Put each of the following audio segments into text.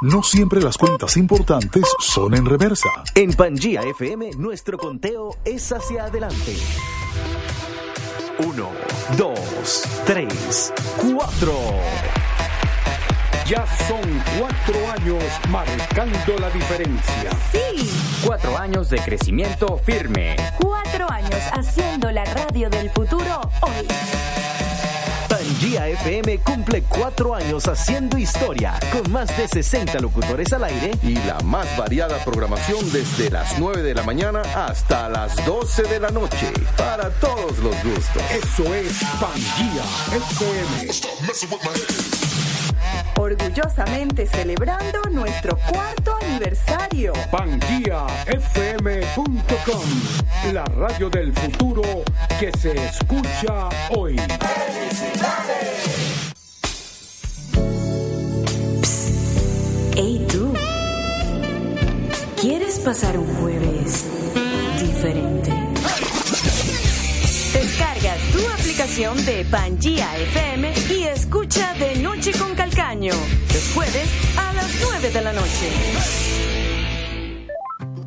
No siempre las cuentas importantes son en reversa. En Pangía FM, nuestro conteo es hacia adelante. Uno, dos, tres, cuatro. Ya son cuatro años marcando la diferencia. Sí. Cuatro años de crecimiento firme. Cuatro años haciendo la radio del futuro hoy. Pangía FM cumple cuatro años haciendo historia, con más de 60 locutores al aire y la más variada programación desde las 9 de la mañana hasta las 12 de la noche, para todos los gustos. Eso es Pangía FM. Orgullosamente celebrando nuestro cuarto aniversario. PanguiaFM.com, la radio del futuro que se escucha hoy. ¡Felicidades! Hey tú, ¿quieres pasar un jueves diferente? Tu aplicación de Pangía FM y escucha de noche con Calcaño, los jueves a las 9 de la noche.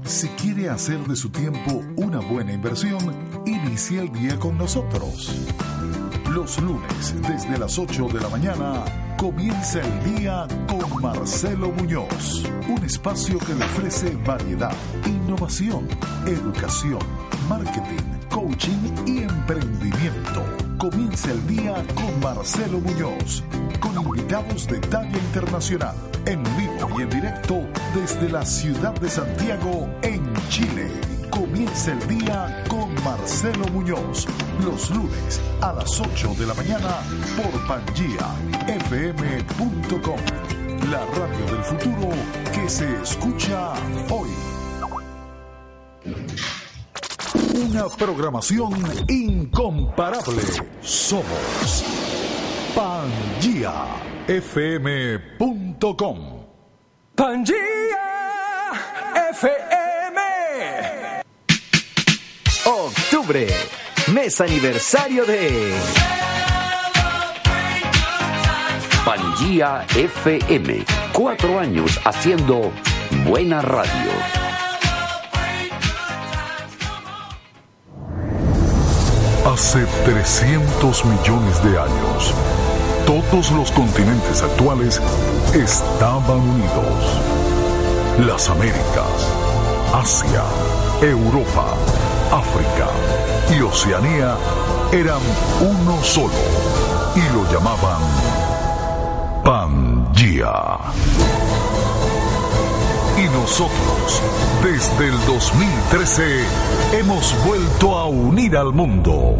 Si quiere hacer de su tiempo una buena inversión, inicie el día con nosotros. Los lunes, desde las 8 de la mañana, comienza el día con Marcelo Muñoz, un espacio que le ofrece variedad, innovación, educación, marketing, coaching y emprendimiento. Comienza el día con Marcelo Muñoz, con invitados de talla internacional, en vivo y en directo desde la ciudad de Santiago, en Chile. Comienza el día con Marcelo Muñoz, los lunes a las 8 de la mañana por pangiafm.com, la radio del futuro que se escucha hoy. Una programación incomparable. Somos pangiafm.com. Pangía FM. Octubre, mes aniversario de Pangía FM. Cuatro años haciendo buena radio. Hace 300 millones de años, todos los continentes actuales estaban unidos. Las Américas, Asia, Europa, África y Oceanía eran uno solo y lo llamaban Pangea. Nosotros, desde el 2013, hemos vuelto a unir al mundo.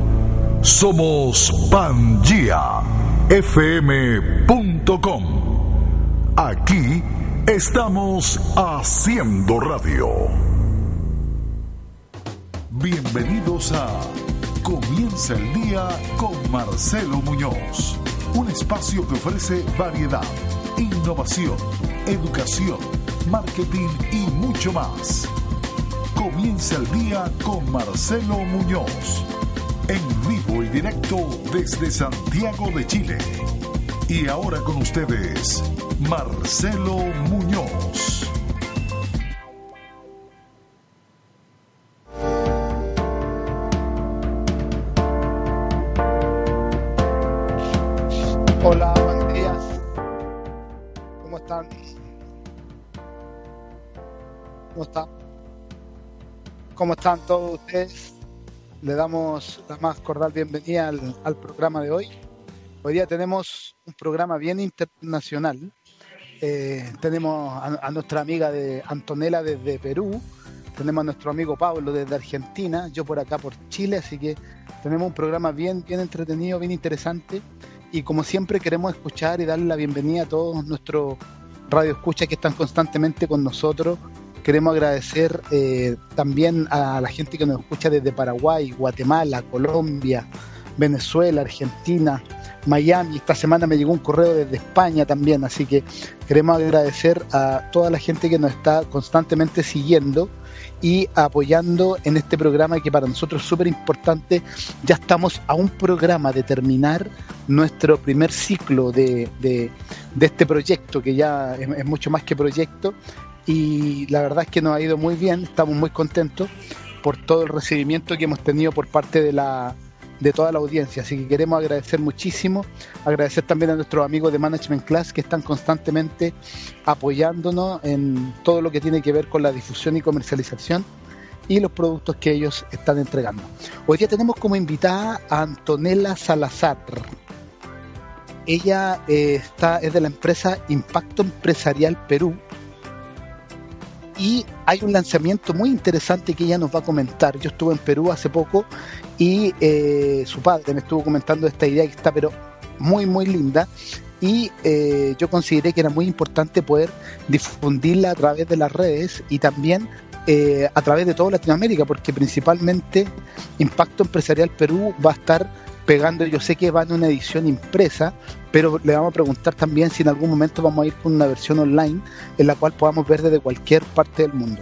Somos pangiafm.com. Aquí estamos haciendo radio. Bienvenidos a Comienza el día con Marcelo Muñoz, un espacio que ofrece variedad, innovación, educación, marketing y mucho más. Comienza el día con Marcelo Muñoz, en vivo y directo desde Santiago de Chile. Y ahora con ustedes, Marcelo Muñoz. ¿Cómo están todos ustedes? Le damos la más cordial bienvenida al, al programa de hoy. Hoy día tenemos un programa bien internacional. Eh, tenemos a, a nuestra amiga de Antonella desde Perú, tenemos a nuestro amigo Pablo desde Argentina, yo por acá por Chile, así que tenemos un programa bien, bien entretenido, bien interesante. y como siempre queremos escuchar y darle la bienvenida a todos nuestros radioescuchas que están constantemente con nosotros. Queremos agradecer eh, también a la gente que nos escucha desde Paraguay, Guatemala, Colombia, Venezuela, Argentina, Miami. Esta semana me llegó un correo desde España también, así que queremos agradecer a toda la gente que nos está constantemente siguiendo y apoyando en este programa que para nosotros es súper importante. Ya estamos a un programa de terminar nuestro primer ciclo de, de, este proyecto, que ya es, mucho más que proyecto, y la verdad es que nos ha ido muy bien, estamos muy contentos por todo el recibimiento que hemos tenido por parte de la de toda la audiencia. Así que queremos agradecer muchísimo, agradecer también a nuestros amigos de Management Class que están constantemente apoyándonos en todo lo que tiene que ver con la difusión y comercialización y los productos que ellos están entregando. Hoy día tenemos como invitada a Antonella Salazar. Ella eh, está, es de la empresa Impacto Empresarial Perú, y hay un lanzamiento muy interesante que ella nos va a comentar. Yo estuve en Perú hace poco y eh, su padre me estuvo comentando esta idea que está pero muy muy linda y eh, yo consideré que era muy importante poder difundirla a través de las redes y también eh, a través de toda Latinoamérica porque principalmente Impacto Empresarial Perú va a estar pegando, yo sé que va en una edición impresa, pero le vamos a preguntar también si en algún momento vamos a ir con una versión online en la cual podamos ver desde cualquier parte del mundo.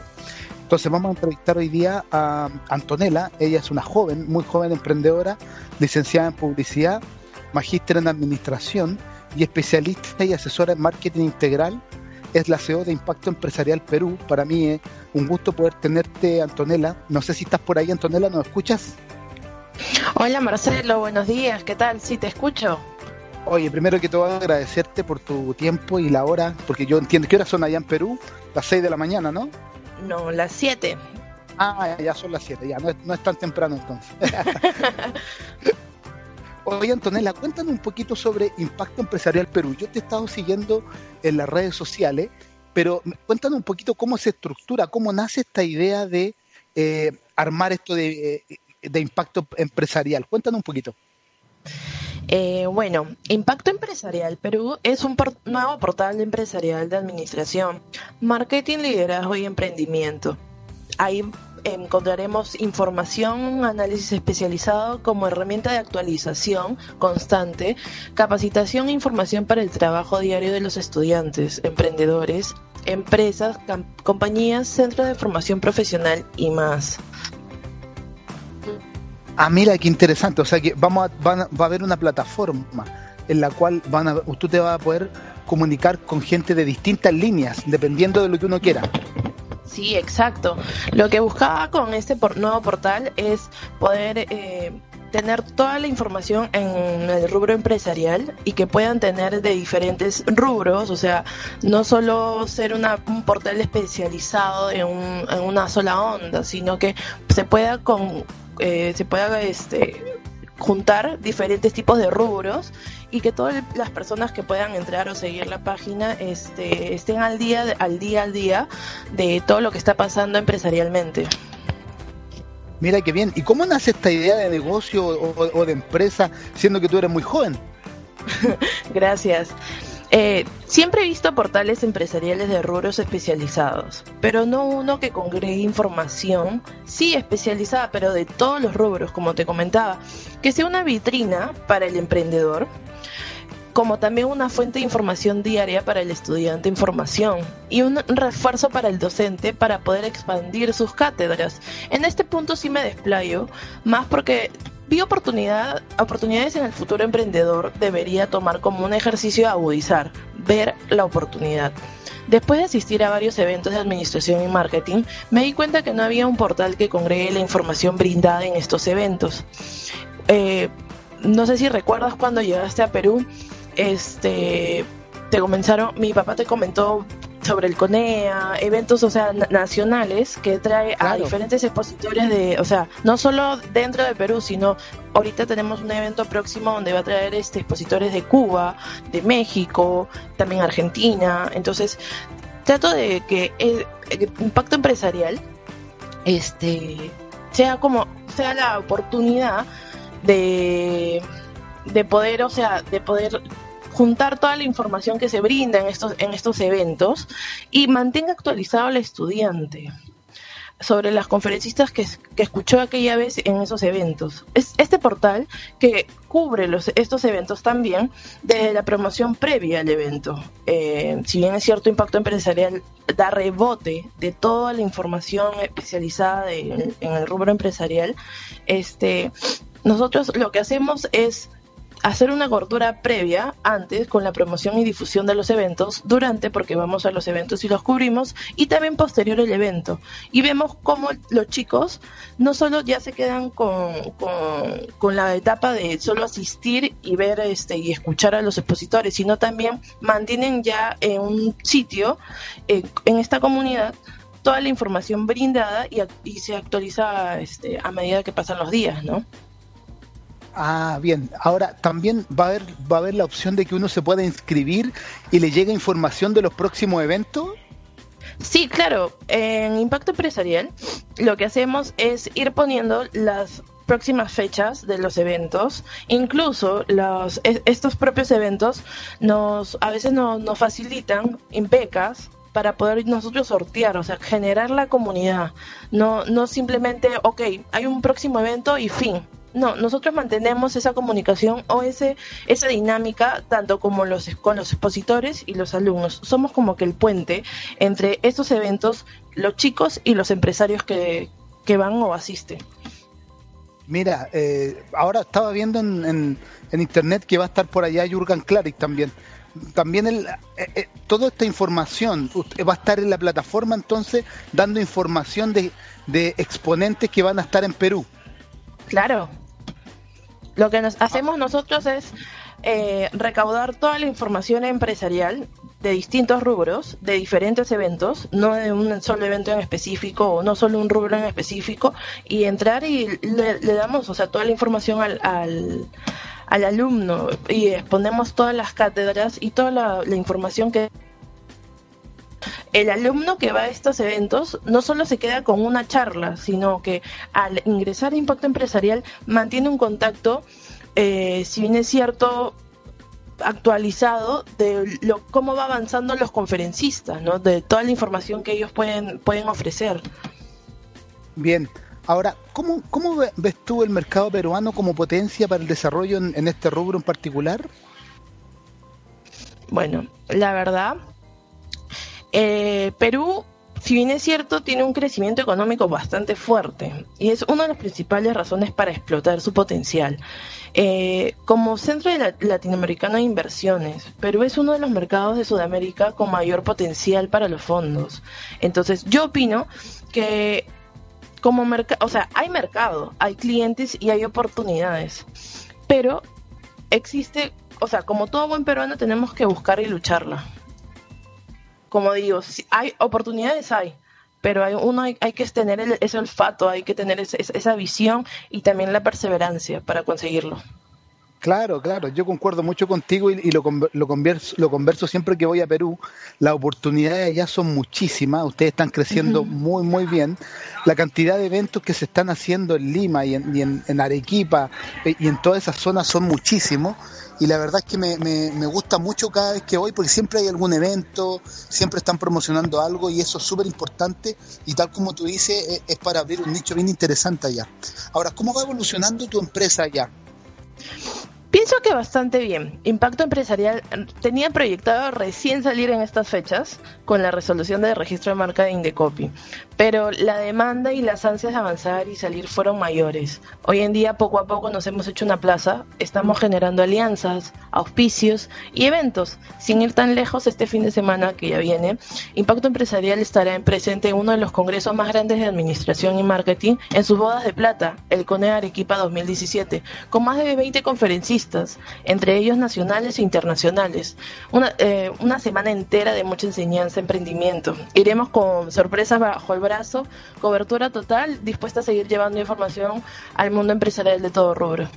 Entonces vamos a entrevistar hoy día a Antonella, ella es una joven, muy joven emprendedora, licenciada en publicidad, magíster en administración y especialista y asesora en marketing integral. Es la CEO de Impacto Empresarial Perú. Para mí es un gusto poder tenerte, Antonella. No sé si estás por ahí, Antonella, ¿nos escuchas? Hola Marcelo, buenos días, ¿qué tal? Sí, te escucho. Oye, primero que todo agradecerte por tu tiempo y la hora, porque yo entiendo que horas son allá en Perú, las 6 de la mañana, ¿no? No, las 7. Ah, ya son las 7, ya, no es, no es tan temprano entonces. Oye, Antonella, cuéntanos un poquito sobre Impacto Empresarial Perú. Yo te he estado siguiendo en las redes sociales, pero cuéntanos un poquito cómo se estructura, cómo nace esta idea de eh, armar esto de eh, de impacto empresarial. Cuéntanos un poquito. Eh, bueno, Impacto Empresarial Perú es un nuevo portal empresarial de administración, marketing, liderazgo y emprendimiento. Ahí encontraremos información, análisis especializado como herramienta de actualización constante, capacitación e información para el trabajo diario de los estudiantes, emprendedores, empresas, compañías, centros de formación profesional y más. Ah, mira, qué interesante. O sea que vamos a, va a haber una plataforma en la cual van a, usted te va a poder comunicar con gente de distintas líneas, dependiendo de lo que uno quiera. Sí, exacto. Lo que buscaba con este nuevo portal es poder eh, tener toda la información en el rubro empresarial y que puedan tener de diferentes rubros, o sea, no solo ser un portal especializado en, en una sola onda, sino que se pueda con, eh, se pueda este, juntar diferentes tipos de rubros y que todas las personas que puedan entrar o seguir la página este, estén al día, al día, al día de todo lo que está pasando empresarialmente. Mira qué bien. ¿Y cómo nace esta idea de negocio o de empresa siendo que tú eres muy joven? Gracias. Eh, siempre he visto portales empresariales de rubros especializados, pero no uno que congregue información, sí especializada, pero de todos los rubros, como te comentaba, que sea una vitrina para el emprendedor, como también una fuente de información diaria para el estudiante en formación y un refuerzo para el docente para poder expandir sus cátedras. En este punto sí me desplayo, más porque vi oportunidad, oportunidades en el futuro emprendedor debería tomar como un ejercicio de agudizar, ver la oportunidad. Después de asistir a varios eventos de administración y marketing, me di cuenta que no había un portal que congregue la información brindada en estos eventos. Eh, no sé si recuerdas cuando llegaste a Perú, este, te comenzaron, mi papá te comentó sobre el CONEA, eventos, o sea, nacionales que trae a diferentes expositores de, o sea, no solo dentro de Perú, sino ahorita tenemos un evento próximo donde va a traer este expositores de Cuba, de México, también Argentina, entonces trato de que el, el impacto empresarial este sea como sea la oportunidad de de poder, o sea, de poder juntar toda la información que se brinda en estos, en estos eventos y mantenga actualizado al estudiante sobre las conferencistas que, escuchó aquella vez en esos eventos. Es este portal que cubre los, estos eventos también desde la promoción previa al evento. Eh, si bien es cierto, Impacto Empresarial da rebote de toda la información especializada en el rubro empresarial, este, nosotros lo que hacemos es hacer una cobertura previa antes con la promoción y difusión de los eventos, durante porque vamos a los eventos y los cubrimos, y también posterior el evento. Y vemos cómo los chicos no solo ya se quedan con, con, la etapa de solo asistir y ver este y escuchar a los expositores, sino también mantienen ya en un sitio, eh, en esta comunidad, toda la información brindada y, y se actualiza este, a medida que pasan los días, ¿no? Ah, bien. Ahora también va a haber va a haber la opción de que uno se pueda inscribir y le llegue información de los próximos eventos. Sí, claro. En Impacto Empresarial lo que hacemos es ir poniendo las próximas fechas de los eventos, incluso los, estos propios eventos nos a veces nos, nos facilitan en becas para poder nosotros sortear, o sea, generar la comunidad, no no simplemente, ok, hay un próximo evento y fin, no, nosotros mantenemos esa comunicación o ese, esa dinámica tanto como los, con los expositores y los alumnos. Somos como que el puente entre estos eventos, los chicos y los empresarios que, van o asisten. Mira, eh, ahora estaba viendo en, en, internet que va a estar por allá Jurgen Klarik también. También el, eh, eh, toda esta información va a estar en la plataforma entonces dando información de, de exponentes que van a estar en Perú. Claro. Lo que nos hacemos nosotros es eh, recaudar toda la información empresarial de distintos rubros, de diferentes eventos, no de un solo evento en específico o no solo un rubro en específico, y entrar y le, damos, o sea, toda la información al, al, alumno y exponemos todas las cátedras y toda la información que el alumno que va a estos eventos no solo se queda con una charla, sino que al ingresar a Impacto Empresarial mantiene un contacto, eh, si bien es cierto, actualizado de lo, cómo va avanzando los conferencistas, ¿no? de toda la información que ellos pueden, pueden ofrecer. Bien, ahora, ¿cómo, ¿cómo ves tú el mercado peruano como potencia para el desarrollo en este rubro en particular? Bueno, la verdad eh, Perú, si bien es cierto, tiene un crecimiento económico bastante fuerte y es una de las principales razones para explotar su potencial. Eh, como centro de latinoamericano de inversiones, Perú es uno de los mercados de Sudamérica con mayor potencial para los fondos. Entonces, yo opino que como mercado, o sea, hay mercado, hay clientes y hay oportunidades, pero existe, o sea, como todo buen peruano tenemos que buscar y lucharla como digo, si hay oportunidades, hay, pero hay, uno hay, que tener ese olfato, hay que tener esa visión y también la perseverancia para conseguirlo. Claro, claro, yo concuerdo mucho contigo y, lo, lo, converso, lo converso siempre que voy a Perú. Las oportunidades allá son muchísimas, ustedes están creciendo muy, muy bien. La cantidad de eventos que se están haciendo en Lima y en, y en Arequipa eh, y en todas esas zonas son muchísimos y la verdad es que me, me, gusta mucho cada vez que voy porque siempre hay algún evento, siempre están promocionando algo y eso es súper importante y tal como tú dices es, es para abrir un nicho bien interesante allá. Ahora, ¿cómo va evolucionando tu empresa allá? Pienso que bastante bien. Impacto Empresarial tenía proyectado recién salir en estas fechas con la resolución del registro de marca de Indecopy, pero la demanda y las ansias de avanzar y salir fueron mayores. Hoy en día poco a poco nos hemos hecho una plaza, estamos generando alianzas, auspicios y eventos. Sin ir tan lejos, este fin de semana que ya viene, Impacto Empresarial estará en presente en uno de los congresos más grandes de administración y marketing en sus bodas de plata, el CONE Arequipa 2017, con más de 20 entre ellos nacionales e internacionales. Una, eh, una semana entera de mucha enseñanza, emprendimiento. Iremos con sorpresas bajo el brazo, cobertura total, dispuesta a seguir llevando información al mundo empresarial de todo rubro.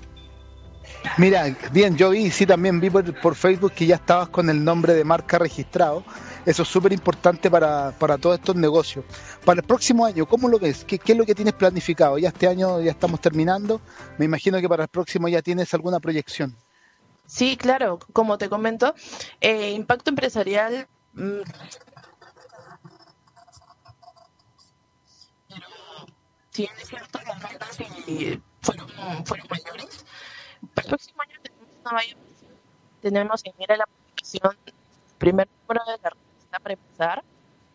Mira, bien, yo vi, sí, también vi por, Facebook que ya estabas con el nombre de marca registrado. Eso es súper importante para, para todos estos negocios. Para el próximo año, ¿cómo lo ves? ¿Qué, es lo que tienes planificado? Ya este año ya estamos terminando. Me imagino que para el próximo ya tienes alguna proyección. Sí, claro, como te comento, eh, impacto empresarial mm, si es cierto, las ventas fueron, fueron mayores. Para el próximo año tenemos una mayor tenemos en mira la publicación primer número de la revista para empezar,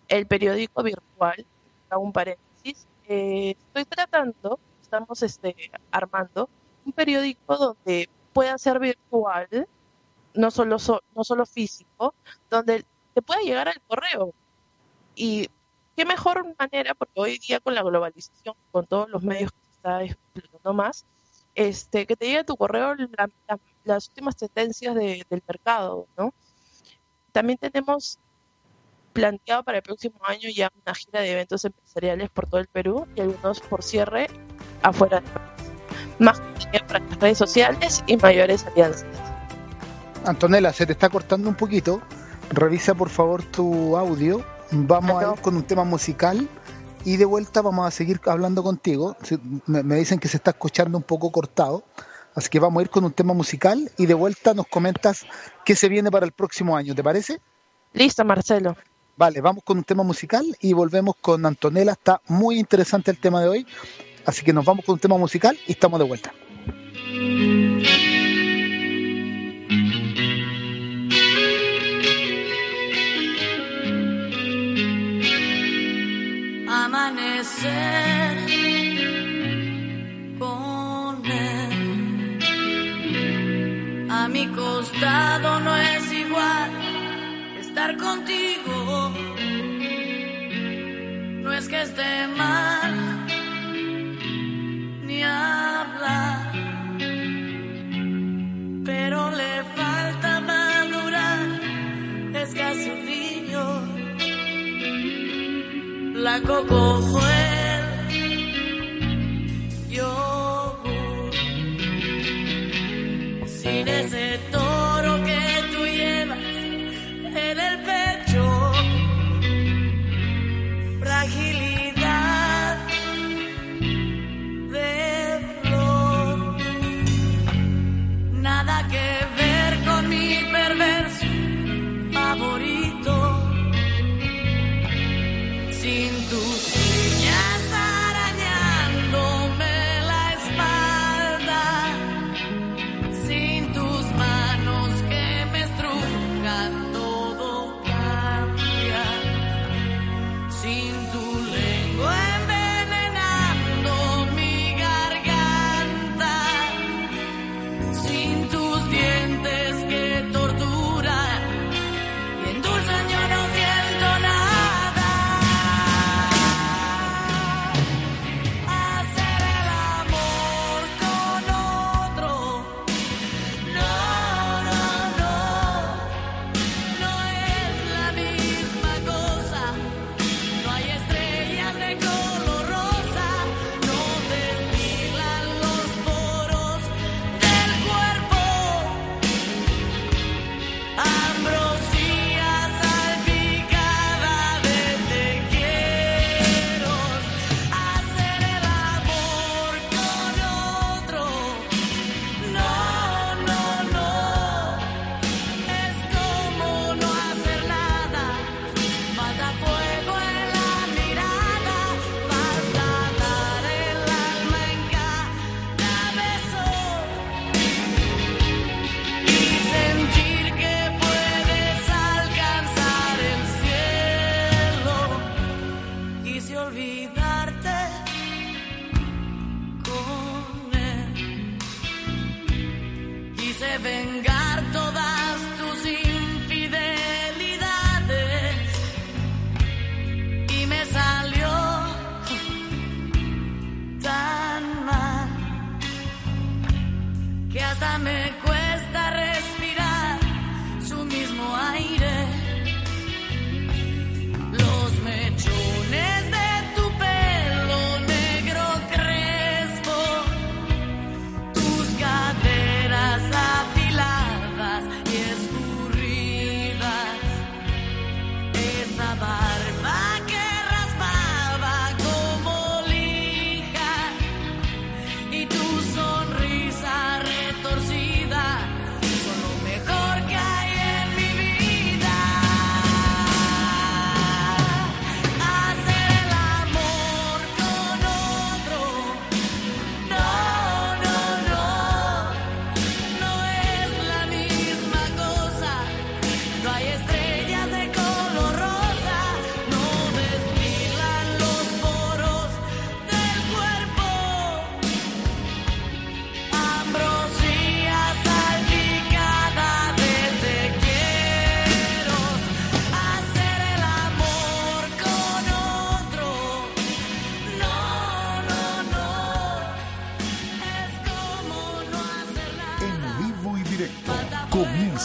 el periódico virtual, hago un paréntesis, eh, estoy tratando, estamos este, armando un periódico donde pueda ser virtual, no solo, no solo físico, donde te pueda llegar al correo. Y qué mejor manera, porque hoy día con la globalización, con todos los medios que se está explotando más, este, que te llegue a tu correo las últimas tendencias del mercado, ¿no? También tenemos planteado para el próximo año ya una gira de eventos empresariales por todo el Perú y algunos por cierre afuera del país. Más para las redes sociales y mayores alianzas. Antonella, se te está cortando un poquito. Revisa por favor tu audio. Vamos a ir con un tema musical y de vuelta vamos a seguir hablando contigo. Me dicen que se está escuchando un poco cortado. Así que vamos a ir con un tema musical y de vuelta nos comentas qué se viene para el próximo año, ¿te parece? Listo, Marcelo. Vale, vamos con un tema musical y volvemos con Antonella. Está muy interesante el tema de hoy. Así que nos vamos con un tema musical y estamos de vuelta. Amanecer con él. A mi costado no es igual estar contigo. Es que esté mal ni hablar, pero le falta madurar. Es casi un niño la coco fue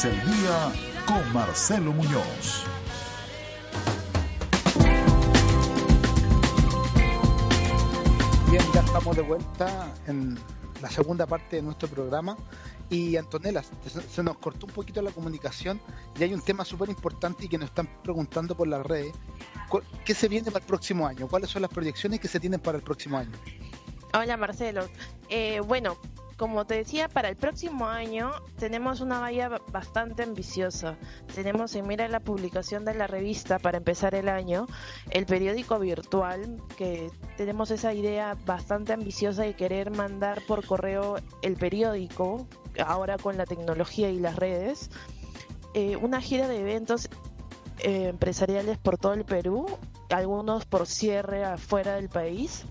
El día con Marcelo Muñoz. Bien, ya estamos de vuelta en la segunda parte de nuestro programa. Y Antonella, se nos cortó un poquito la comunicación y hay un tema súper importante y que nos están preguntando por las redes. ¿Qué se viene para el próximo año? ¿Cuáles son las proyecciones que se tienen para el próximo año? Hola Marcelo. Eh, bueno, como te decía, para el próximo año tenemos una valla bastante ambiciosa. Tenemos en mira la publicación de la revista para empezar el año, el periódico virtual, que tenemos esa idea bastante ambiciosa de querer mandar por correo el periódico, ahora con la tecnología y las redes, eh, una gira de eventos eh, empresariales por todo el Perú, algunos por cierre afuera del país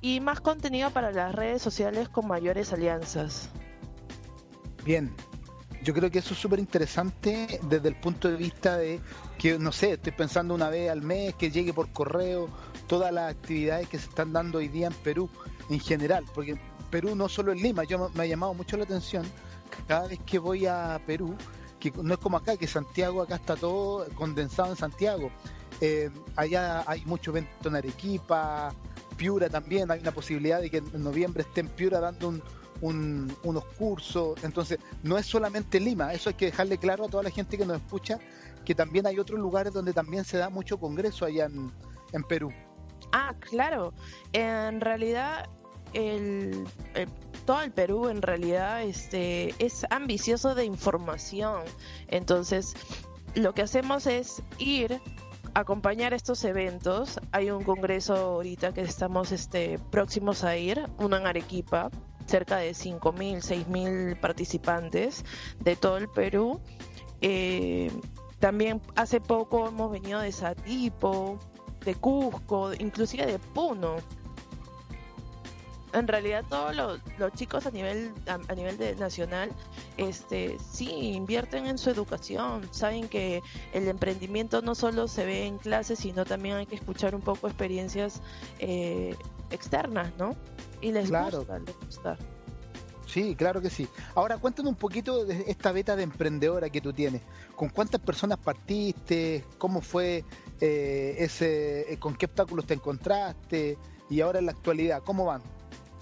y más contenido para las redes sociales con mayores alianzas. Bien, yo creo que eso es súper interesante desde el punto de vista de que, no sé, estoy pensando una vez al mes que llegue por correo todas las actividades que se están dando hoy día en Perú en general, porque Perú no solo en Lima, yo me ha llamado mucho la atención cada vez que voy a Perú, que no es como acá, que Santiago, acá está todo condensado en Santiago. Eh, allá hay mucho evento en Arequipa, Piura también, hay una posibilidad de que en noviembre esté en Piura dando unos cursos. Entonces, no es solamente Lima, eso hay que dejarle claro a toda la gente que nos escucha, que también hay otros lugares donde también se da mucho congreso allá en, Perú. Ah, claro. En realidad, el, todo el Perú en realidad este, es ambicioso de información. Entonces, lo que hacemos es ir acompañar estos eventos. Hay un congreso ahorita que estamos este, próximos a ir, uno en Arequipa, cerca de 5.000, 6.000 participantes de todo el Perú. Eh, también hace poco hemos venido de Satipo, de Cusco, inclusive de Puno en realidad todos los, chicos a nivel a, nivel de nacional este sí invierten en su educación saben que el emprendimiento no solo se ve en clases sino también hay que escuchar un poco experiencias eh, externas no y les gusta les gusta Sí, claro que sí. Ahora cuéntanos un poquito de esta beta de emprendedora que tú tienes. ¿Con cuántas personas partiste? ¿Cómo fue eh, ese? ¿Con qué obstáculos te encontraste? Y ahora en la actualidad, ¿cómo van?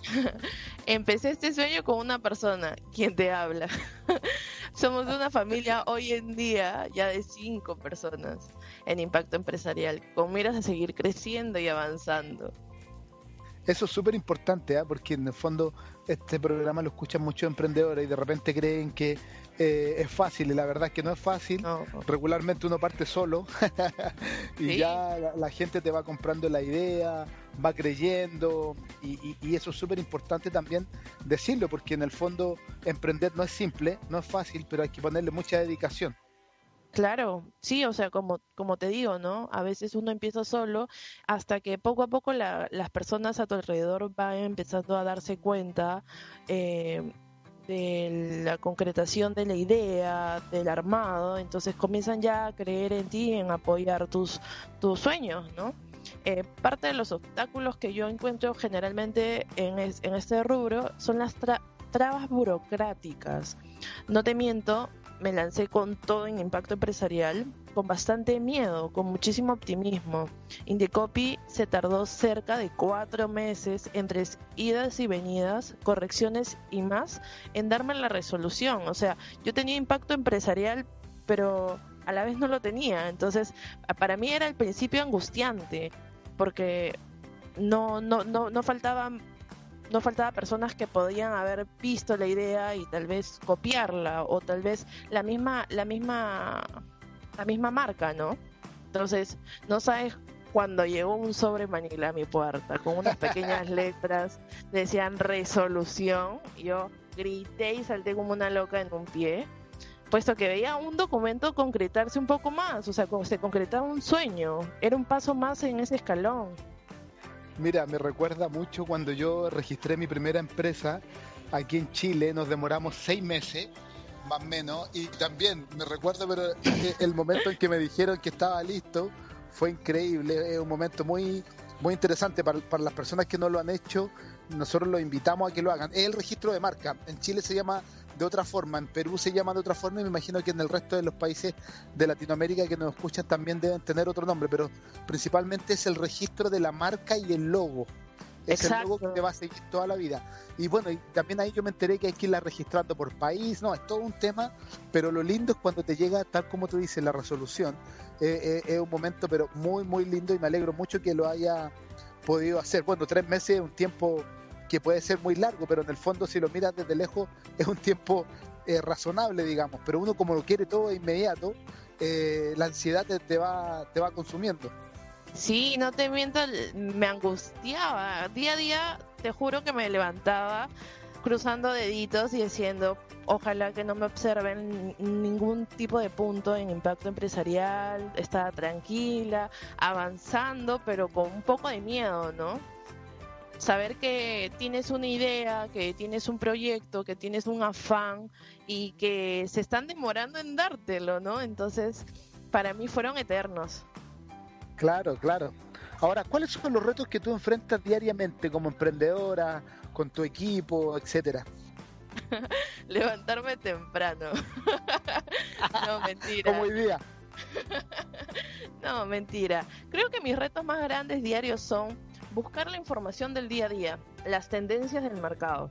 Empecé este sueño con una persona, quien te habla. Somos una familia hoy en día ya de cinco personas en impacto empresarial, con miras a seguir creciendo y avanzando. Eso es súper importante, ¿ah? porque en el fondo este programa lo escuchan muchos emprendedores y de repente creen que eh, es fácil y la verdad es que no es fácil. Regularmente uno parte solo y ya la, gente te va comprando la idea, va creyendo y, y eso es súper importante también decirlo porque en el fondo emprender no es simple, no es fácil, pero hay que ponerle mucha dedicación. Claro, sí, o sea, como, como te digo, ¿no? A veces uno empieza solo hasta que poco a poco las personas a tu alrededor van empezando a darse cuenta eh, de la concretación de la idea, del armado, entonces comienzan ya a creer en ti, en apoyar tus, tus sueños, ¿no? Eh, parte de los obstáculos que yo encuentro generalmente en, en este rubro son las trabas burocráticas. No te miento, me lancé con todo en impacto empresarial, con bastante miedo, con muchísimo optimismo. Indicopy se tardó cerca de cuatro meses entre idas y venidas, correcciones y más en darme la resolución. O sea, yo tenía impacto empresarial, pero a la vez no lo tenía. Entonces, para mí era el principio angustiante, porque no, no, no, no faltaban no faltaba personas que podían haber visto la idea y tal vez copiarla o tal vez la misma la misma la misma marca, ¿no? Entonces, no sabes cuando llegó un sobre Manila a mi puerta con unas pequeñas letras decían resolución, yo grité y salté como una loca en un pie, puesto que veía un documento concretarse un poco más, o sea, como se concretaba un sueño, era un paso más en ese escalón. Mira, me recuerda mucho cuando yo registré mi primera empresa aquí en Chile, nos demoramos seis meses, más o menos, y también me recuerdo pero el momento en que me dijeron que estaba listo fue increíble, es un momento muy, muy interesante para, para las personas que no lo han hecho, nosotros los invitamos a que lo hagan. Es el registro de marca. En Chile se llama de otra forma, en Perú se llama de otra forma y me imagino que en el resto de los países de Latinoamérica que nos escuchan también deben tener otro nombre, pero principalmente es el registro de la marca y el logo. Es el logo que te va a seguir toda la vida. Y bueno, y también ahí yo me enteré que hay que irla registrando por país, no, es todo un tema, pero lo lindo es cuando te llega, tal como tú dices, la resolución. Eh, eh, es un momento, pero muy, muy lindo y me alegro mucho que lo haya podido hacer. Bueno, tres meses es un tiempo que puede ser muy largo, pero en el fondo si lo miras desde lejos es un tiempo eh, razonable, digamos, pero uno como lo quiere todo de inmediato, la ansiedad te, va, te va consumiendo. Sí, no te miento, me angustiaba. Día a día, te juro que me levantaba cruzando deditos y diciendo, ojalá que no me observen ningún tipo de punto en impacto empresarial, estaba tranquila, avanzando, pero con un poco de miedo, ¿no? Saber que tienes una idea, que tienes un proyecto, que tienes un afán y que se están demorando en dártelo, ¿no? Entonces, para mí fueron eternos. Claro, claro. Ahora, ¿cuáles son los retos que tú enfrentas diariamente como emprendedora, con tu equipo, etcétera? Levantarme temprano. no, mentira. Como hoy día. no, mentira. Creo que mis retos más grandes diarios son buscar la información del día a día, las tendencias del mercado.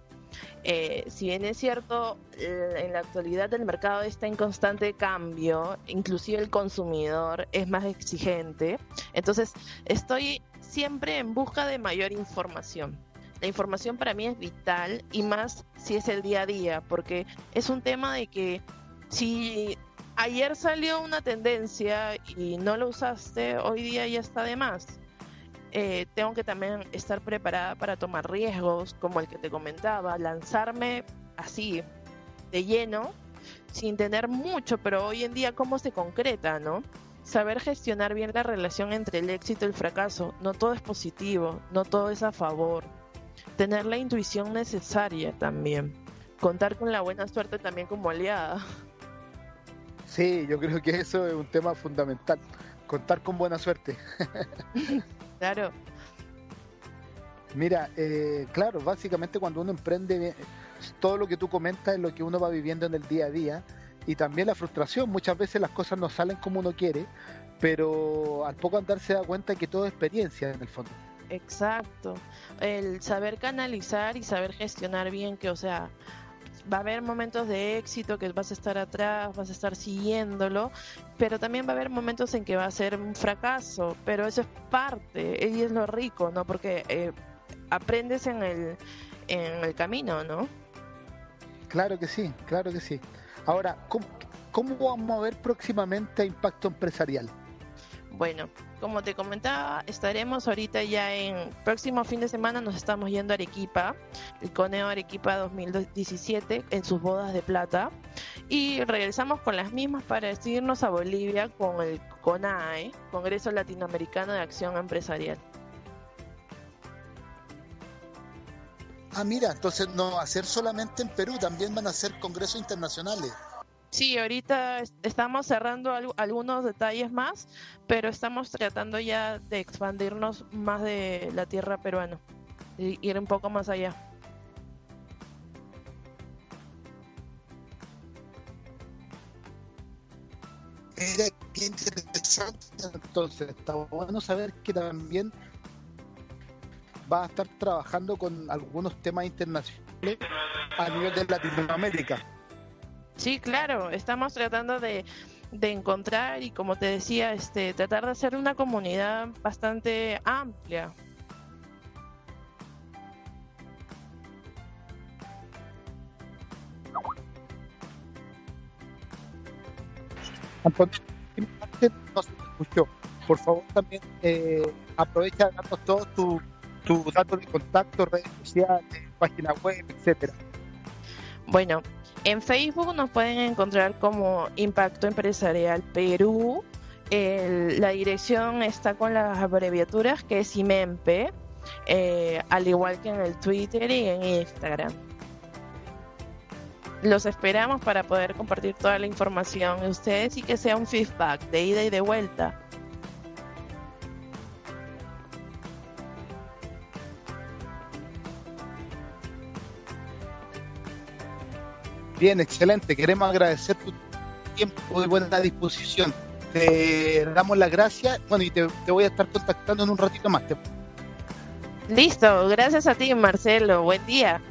Eh, si bien es cierto, en la actualidad el mercado está en constante cambio, inclusive el consumidor es más exigente, entonces estoy siempre en busca de mayor información. La información para mí es vital y más si es el día a día, porque es un tema de que si ayer salió una tendencia y no lo usaste, hoy día ya está de más. Eh, tengo que también estar preparada para tomar riesgos, como el que te comentaba, lanzarme así, de lleno, sin tener mucho, pero hoy en día cómo se concreta, ¿no? Saber gestionar bien la relación entre el éxito y el fracaso. No todo es positivo, no todo es a favor. Tener la intuición necesaria también. Contar con la buena suerte también como aliada. Sí, yo creo que eso es un tema fundamental. Contar con buena suerte. Claro. Mira, eh, claro, básicamente cuando uno emprende, todo lo que tú comentas es lo que uno va viviendo en el día a día y también la frustración. Muchas veces las cosas no salen como uno quiere, pero al poco andar se da cuenta que todo es experiencia en el fondo. Exacto. El saber canalizar y saber gestionar bien, que o sea, va a haber momentos de éxito que vas a estar atrás, vas a estar siguiéndolo, pero también va a haber momentos en que va a ser un fracaso, pero eso es parte, y es lo rico, ¿no? Porque eh, aprendes en el, en el camino, ¿no? Claro que sí, claro que sí. Ahora, ¿cómo, cómo vamos a ver próximamente Impacto Empresarial? Bueno, como te comentaba, estaremos ahorita ya en próximo fin de semana nos estamos yendo a Arequipa, el Coneo Arequipa 2017 en sus bodas de plata y regresamos con las mismas para irnos a Bolivia con el CONAE, Congreso Latinoamericano de Acción Empresarial. Ah, mira, entonces no hacer solamente en Perú, también van a ser congresos internacionales. Sí, ahorita estamos cerrando algunos detalles más, pero estamos tratando ya de expandirnos más de la tierra peruana y ir un poco más allá. Era qué interesante. Entonces, está bueno saber que también va a estar trabajando con algunos temas internacionales a nivel de Latinoamérica. Sí, claro, estamos tratando de, encontrar y como te decía, este, tratar de hacer una comunidad bastante amplia. Por favor, también eh, aprovecha todos tus tu datos de contacto, redes sociales, página web, etcétera. Bueno, en Facebook nos pueden encontrar como Impacto Empresarial Perú. la dirección está con las abreviaturas que es IMEMPE, eh, al igual que en el Twitter y en Instagram. Los esperamos para poder compartir toda la información de ustedes y que sea un feedback de ida y de vuelta. Bien, excelente. Queremos agradecer tu tiempo de buena disposición. Te damos las gracias. Bueno, y te, te voy a estar contactando en un ratito más. Listo. Gracias a ti, Marcelo. Buen día.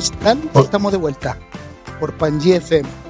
estamos de vuelta por Panji FM.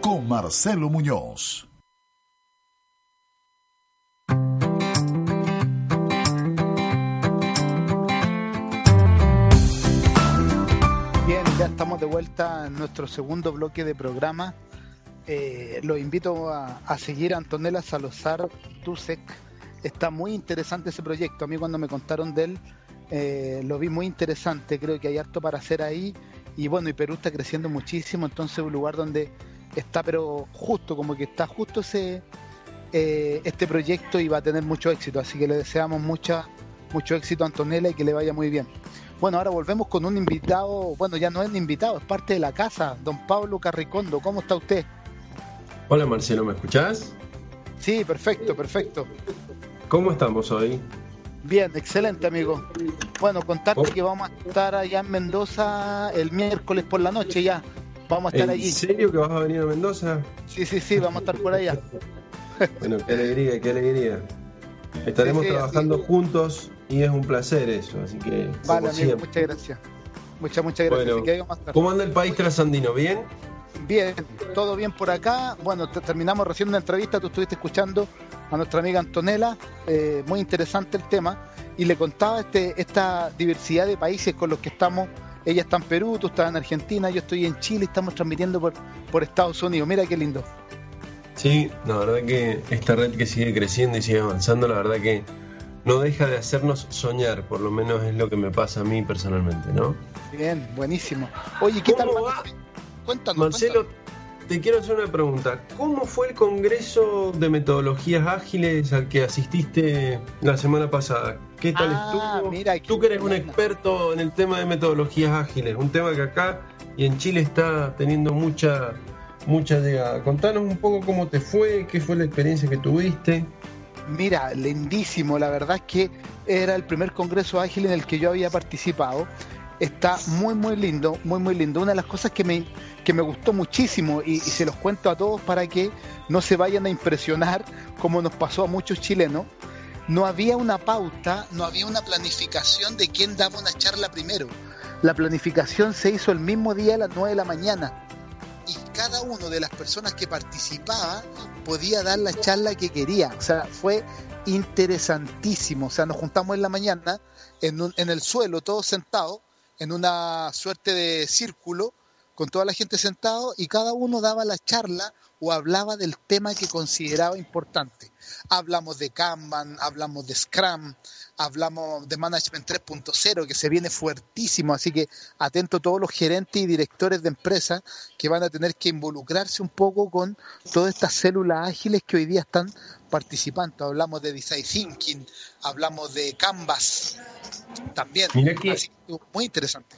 Con Marcelo Muñoz. Bien, ya estamos de vuelta en nuestro segundo bloque de programa. Eh, los invito a, a seguir a Antonella Salazar Tusek. Está muy interesante ese proyecto. A mí cuando me contaron de él, eh, lo vi muy interesante. Creo que hay harto para hacer ahí. Y bueno, y Perú está creciendo muchísimo, entonces es un lugar donde está, pero justo, como que está justo ese eh, este proyecto y va a tener mucho éxito. Así que le deseamos mucha, mucho éxito a Antonella y que le vaya muy bien. Bueno, ahora volvemos con un invitado, bueno, ya no es invitado, es parte de la casa, don Pablo Carricondo. ¿Cómo está usted? Hola Marcelo, ¿me escuchás? Sí, perfecto, perfecto. ¿Cómo estamos hoy? Bien, excelente amigo. Bueno, contarte Oh. que vamos a estar allá en Mendoza el miércoles por la noche ya. Vamos a estar ¿En allí. serio que vas a venir a Mendoza? Sí, sí, sí, vamos a estar por allá. Bueno, qué alegría, qué alegría. Estaremos Sí, sí, trabajando juntos y es un placer eso, así que Vale, amigo, siempre. muchas gracias. Muchas, muchas gracias. Bueno, Así que ahí vamos a estar. ¿cómo anda el país trasandino? ¿Bien? Bien, todo bien por acá. Bueno, te- terminamos recién una entrevista, tú estuviste escuchando a nuestra amiga Antonella, eh, muy interesante el tema, y le contaba este, esta diversidad de países con los que estamos. Ella está en Perú, tú estás en Argentina, yo estoy en Chile, estamos transmitiendo por, por Estados Unidos. Mira qué lindo. Sí, la verdad que esta red que sigue creciendo y sigue avanzando, la verdad que no deja de hacernos soñar, por lo menos es lo que me pasa a mí personalmente, ¿no? Bien, buenísimo. Oye, ¿qué tal? ¿Cómo va? Cuéntanos. Marcelo, te quiero hacer una pregunta. ¿Cómo fue el Congreso de Metodologías Ágiles al que asististe la semana pasada? ¿Qué tal Ah, estuvo? mira, Tú que eres un experto en el tema de metodologías ágiles, un tema que acá y en Chile está teniendo mucha, mucha llegada. Contanos un poco cómo te fue, qué fue la experiencia que tuviste. Mira, lindísimo. La verdad es que era el primer congreso ágil en el que yo había participado. Está muy, muy lindo, muy, muy lindo. Una de las cosas que me, que me gustó muchísimo y, se los cuento a todos para que no se vayan a impresionar como nos pasó a muchos chilenos. No había una pauta, no había una planificación de quién daba una charla primero. La planificación se hizo el mismo día a las 9 de la mañana y cada una de las personas que participaba podía dar la charla que quería. O sea, fue interesantísimo. O sea, nos juntamos en la mañana en, en el suelo, todos sentados, en una suerte de círculo, con toda la gente sentado y cada uno daba la charla o hablaba del tema que consideraba importante. Hablamos de Kanban, hablamos de Scrum, hablamos de Management 3.0 que se viene fuertísimo, así que atento a todos los gerentes y directores de empresas que van a tener que involucrarse un poco con todas estas células ágiles que hoy día están participando. Hablamos de Design Thinking, hablamos de Canvas también. Mira que- Así que muy interesante.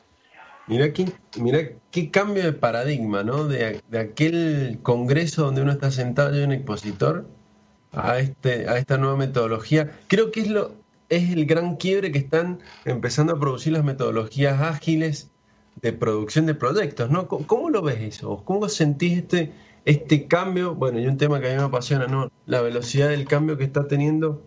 Mira qué, mira qué cambio de paradigma, ¿no? De, de aquel congreso donde uno está sentado y un expositor a, este, a esta nueva metodología. Creo que es, lo, es el gran quiebre que están empezando a producir las metodologías ágiles de producción de proyectos, ¿no? ¿Cómo, cómo lo ves eso? ¿Cómo sentís este, este cambio? Bueno, y un tema que a mí me apasiona, ¿no? La velocidad del cambio que está teniendo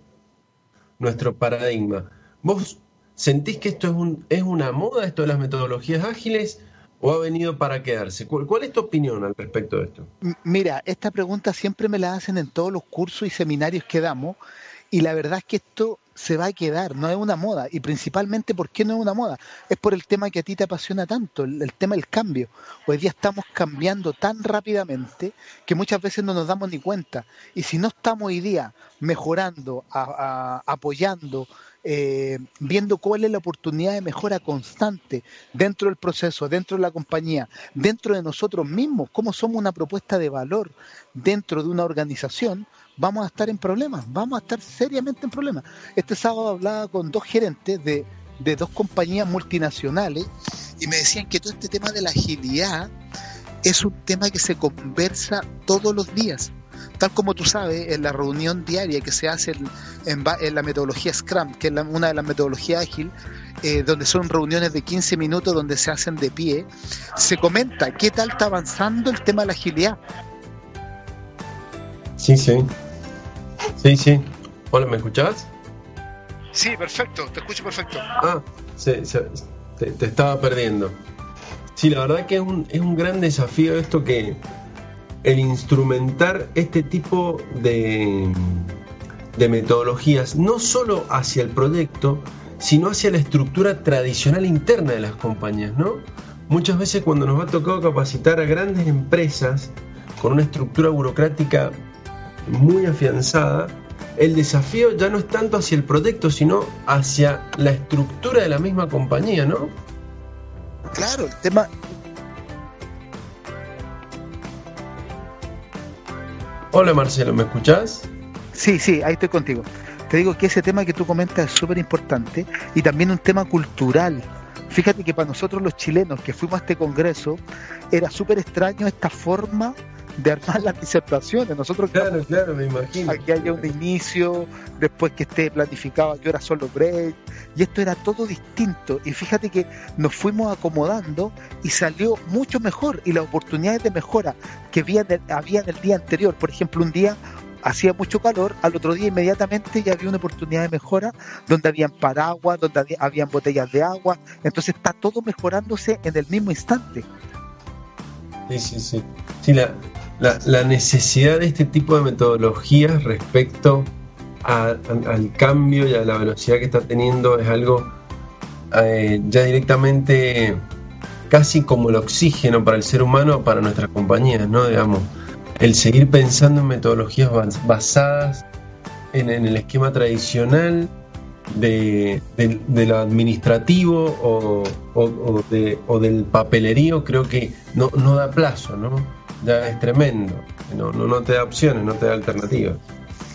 nuestro paradigma. ¿Vos sentís que esto es, un, es una moda, esto de las metodologías ágiles, o ha venido para quedarse? ¿Cuál, cuál es tu opinión al respecto de esto? Mira, esta pregunta siempre me la hacen en todos los cursos y seminarios que damos y la verdad es que esto se va a quedar, no es una moda y principalmente ¿por qué no es una moda? Es por el tema que a ti te apasiona tanto, el, tema del cambio. Hoy día estamos cambiando tan rápidamente que muchas veces no nos damos ni cuenta y si no estamos hoy día mejorando, apoyando, eh, viendo cuál es la oportunidad de mejora constante dentro del proceso, dentro de la compañía, dentro de nosotros mismos, cómo somos una propuesta de valor dentro de una organización, vamos a estar en problemas, vamos a estar seriamente en problemas. Este sábado hablaba con dos gerentes de, de dos compañías multinacionales y me decían que todo este tema de la agilidad es un tema que se conversa todos los días. Tal como tú sabes, en la reunión diaria que se hace en, la metodología Scrum, que es una de las metodologías ágil, eh, donde son reuniones de 15 minutos donde se hacen de pie, se comenta qué tal está avanzando el tema de la agilidad. Sí, sí. Sí, sí. Hola, ¿me escuchás? Sí, perfecto, te escucho perfecto. Ah, se- se- te, te estaba perdiendo. Sí, la verdad que es un, es un gran desafío esto que el instrumentar este tipo de, de metodologías, no solo hacia el proyecto, sino hacia la estructura tradicional interna de las compañías, ¿no? Muchas veces cuando nos ha tocado capacitar a grandes empresas con una estructura burocrática muy afianzada, el desafío ya no es tanto hacia el proyecto, sino hacia la estructura de la misma compañía, ¿no? Claro, el tema... Hola Marcelo, ¿me escuchás? Sí, sí, ahí estoy contigo. Te digo que ese tema que tú comentas es súper importante y también un tema cultural. Fíjate que para nosotros los chilenos que fuimos a este congreso era súper extraño esta forma de armar las disertaciones. Nosotros claro, claro, me imagino. Aquí haya un inicio, después que esté planificado a qué hora son los breaks, y esto era todo distinto. Y fíjate que nos fuimos acomodando y salió mucho mejor. Y las oportunidades de mejora que había, había en el día anterior, por ejemplo, un día hacía mucho calor, al otro día inmediatamente ya había una oportunidad de mejora donde habían paraguas, donde había, habían botellas de agua, entonces está todo mejorándose en el mismo instante. Sí, sí, sí. Sí, la, la, necesidad de este tipo de metodologías respecto al cambio y a la velocidad que está teniendo es algo eh, ya directamente casi como el oxígeno para el ser humano, para nuestras compañías, ¿no? Digamos, el seguir pensando en metodologías basadas en, el esquema tradicional de, lo administrativo o, o, del papelerío, creo que no, no da plazo, ¿no? Ya es tremendo. No, no, no te da opciones, no te da alternativas.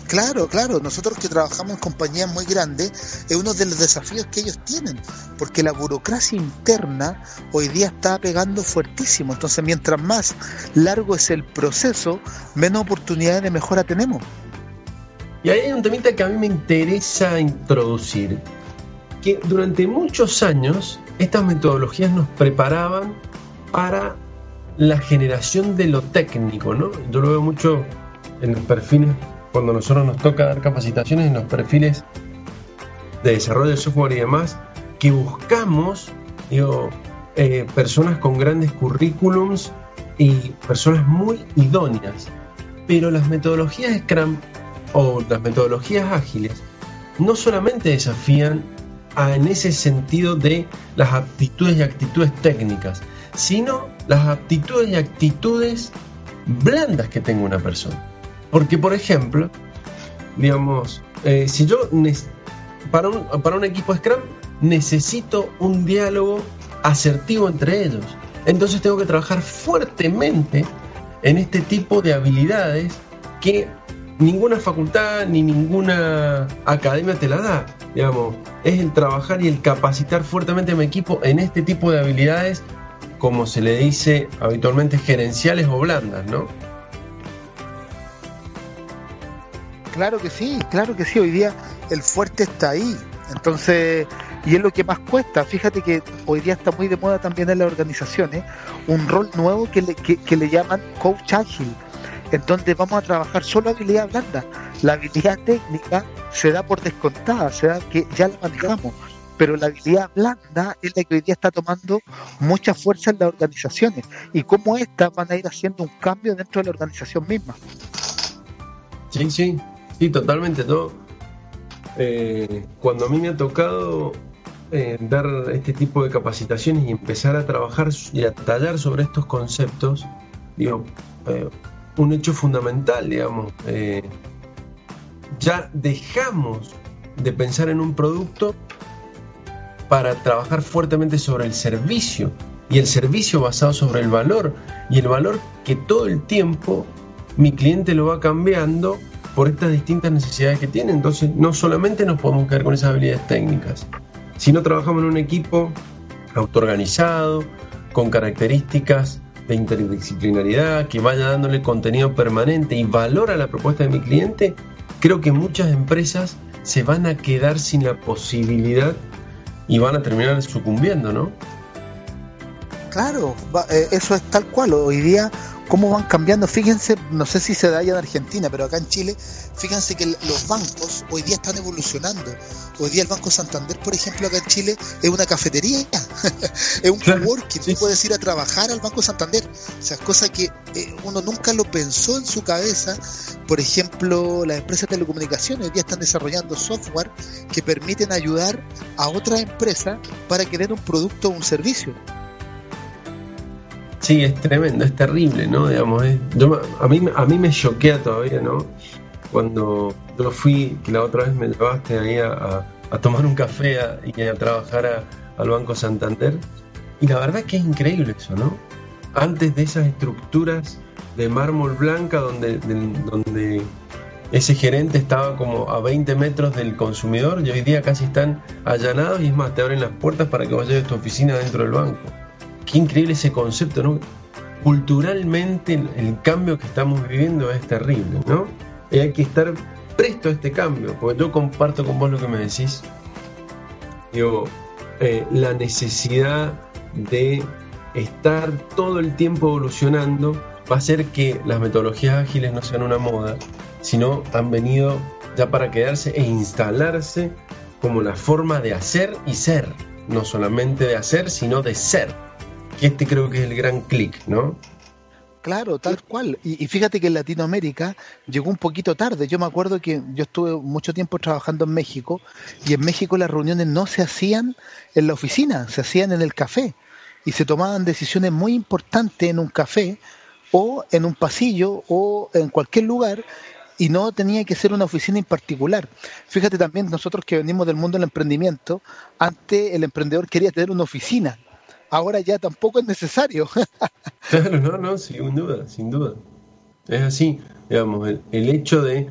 Claro, claro, nosotros que trabajamos en compañías muy grandes, es uno de los desafíos que ellos tienen, porque la burocracia interna hoy día está pegando fuertísimo, entonces mientras más largo es el proceso, menos oportunidades de mejora tenemos. Y ahí hay un temita que a mí me interesa introducir, que durante muchos años estas metodologías nos preparaban para la generación de lo técnico, ¿no? Yo lo veo mucho en los perfiles, cuando nosotros nos toca dar capacitaciones en los perfiles de desarrollo de software y demás, que buscamos, digo, eh, personas con grandes currículums y personas muy idóneas. Pero las metodologías Scrum o las metodologías ágiles no solamente desafían en ese sentido de las aptitudes y actitudes técnicas, sino las aptitudes y actitudes blandas que tenga una persona. Porque, por ejemplo, digamos, eh, si yo para un, para un equipo Scrum necesito un diálogo asertivo entre ellos, entonces tengo que trabajar fuertemente en este tipo de habilidades que ninguna facultad ni ninguna academia te la da. Digamos, es el trabajar y el capacitar fuertemente a mi equipo en este tipo de habilidades como se le dice habitualmente, gerenciales o blandas, ¿no? Claro que sí, claro que sí, hoy día el fuerte está ahí. Entonces, y es lo que más cuesta. Fíjate que hoy día está muy de moda también en las organizaciones un rol nuevo que le, que, le llaman coach ágil, en donde vamos a trabajar solo habilidad blanda. La habilidad técnica se da por descontada, se da que ya la manejamos pero la habilidad blanda es la que hoy día está tomando mucha fuerza en las organizaciones y cómo estas van a ir haciendo un cambio dentro de la organización misma. Sí, sí, sí, totalmente. ¿no? Eh, cuando a mí me ha tocado eh, dar este tipo de capacitaciones y empezar a trabajar y a tallar sobre estos conceptos, digo, eh, un hecho fundamental, digamos, ya dejamos de pensar en un producto para trabajar fuertemente sobre el servicio y el servicio basado sobre el valor y el valor que todo el tiempo mi cliente lo va cambiando por estas distintas necesidades que tiene. Entonces no solamente nos podemos quedar con esas habilidades técnicas, sino trabajamos en un equipo autoorganizado, con características de interdisciplinaridad, que vaya dándole contenido permanente y valor a la propuesta de mi cliente, creo que muchas empresas se van a quedar sin la posibilidad y van a terminar sucumbiendo, ¿no? Claro, eh, eso es tal cual. Hoy día cómo van cambiando. Fíjense, no sé si se da allá en Argentina, pero acá en Chile, fíjense que los bancos hoy día están evolucionando. Hoy día el Banco Santander, por ejemplo, acá en Chile es una cafetería, es un coworking. Tú puedes ir a trabajar al Banco Santander. O sea, cosa que eh, uno nunca lo pensó en su cabeza. Por ejemplo, las empresas de telecomunicaciones hoy día están desarrollando software que permiten ayudar a otras empresas para que den un producto o un servicio. Sí, es tremendo, es terrible, ¿no? Digamos, yo, a, mí, a mí me choquea todavía, ¿no? Cuando yo fui, que la otra vez me llevaste ahí a, tomar un café y a trabajar al Banco Santander, y la verdad que es increíble eso, ¿no? Antes de esas estructuras de mármol blanca donde, donde ese gerente estaba como a 20 metros del consumidor y hoy día casi están allanados y es más, te abren las puertas para que vayas a tu oficina dentro del banco qué increíble ese concepto, ¿no? Culturalmente el, cambio que estamos viviendo es terrible, ¿no? Y hay que estar presto a este cambio, porque yo comparto con vos lo que me decís. Digo, eh, la necesidad de estar todo el tiempo evolucionando va a hacer que las metodologías ágiles no sean una moda, sino han venido ya para quedarse e instalarse como la forma de hacer y ser, no solamente de hacer, sino de ser que este creo que es el gran clic, ¿no? Claro, tal cual. Y, fíjate que en Latinoamérica llegó un poquito tarde. Yo me acuerdo que yo estuve mucho tiempo trabajando en México y en México las reuniones no se hacían en la oficina, se hacían en el café y se tomaban decisiones muy importantes en un café o en un pasillo o en cualquier lugar y no tenía que ser una oficina en particular. Fíjate también nosotros que venimos del mundo del emprendimiento, antes el emprendedor quería tener una oficina ahora ya tampoco es necesario. claro, no, no, sin duda, sin duda. Es así, digamos, el, hecho de,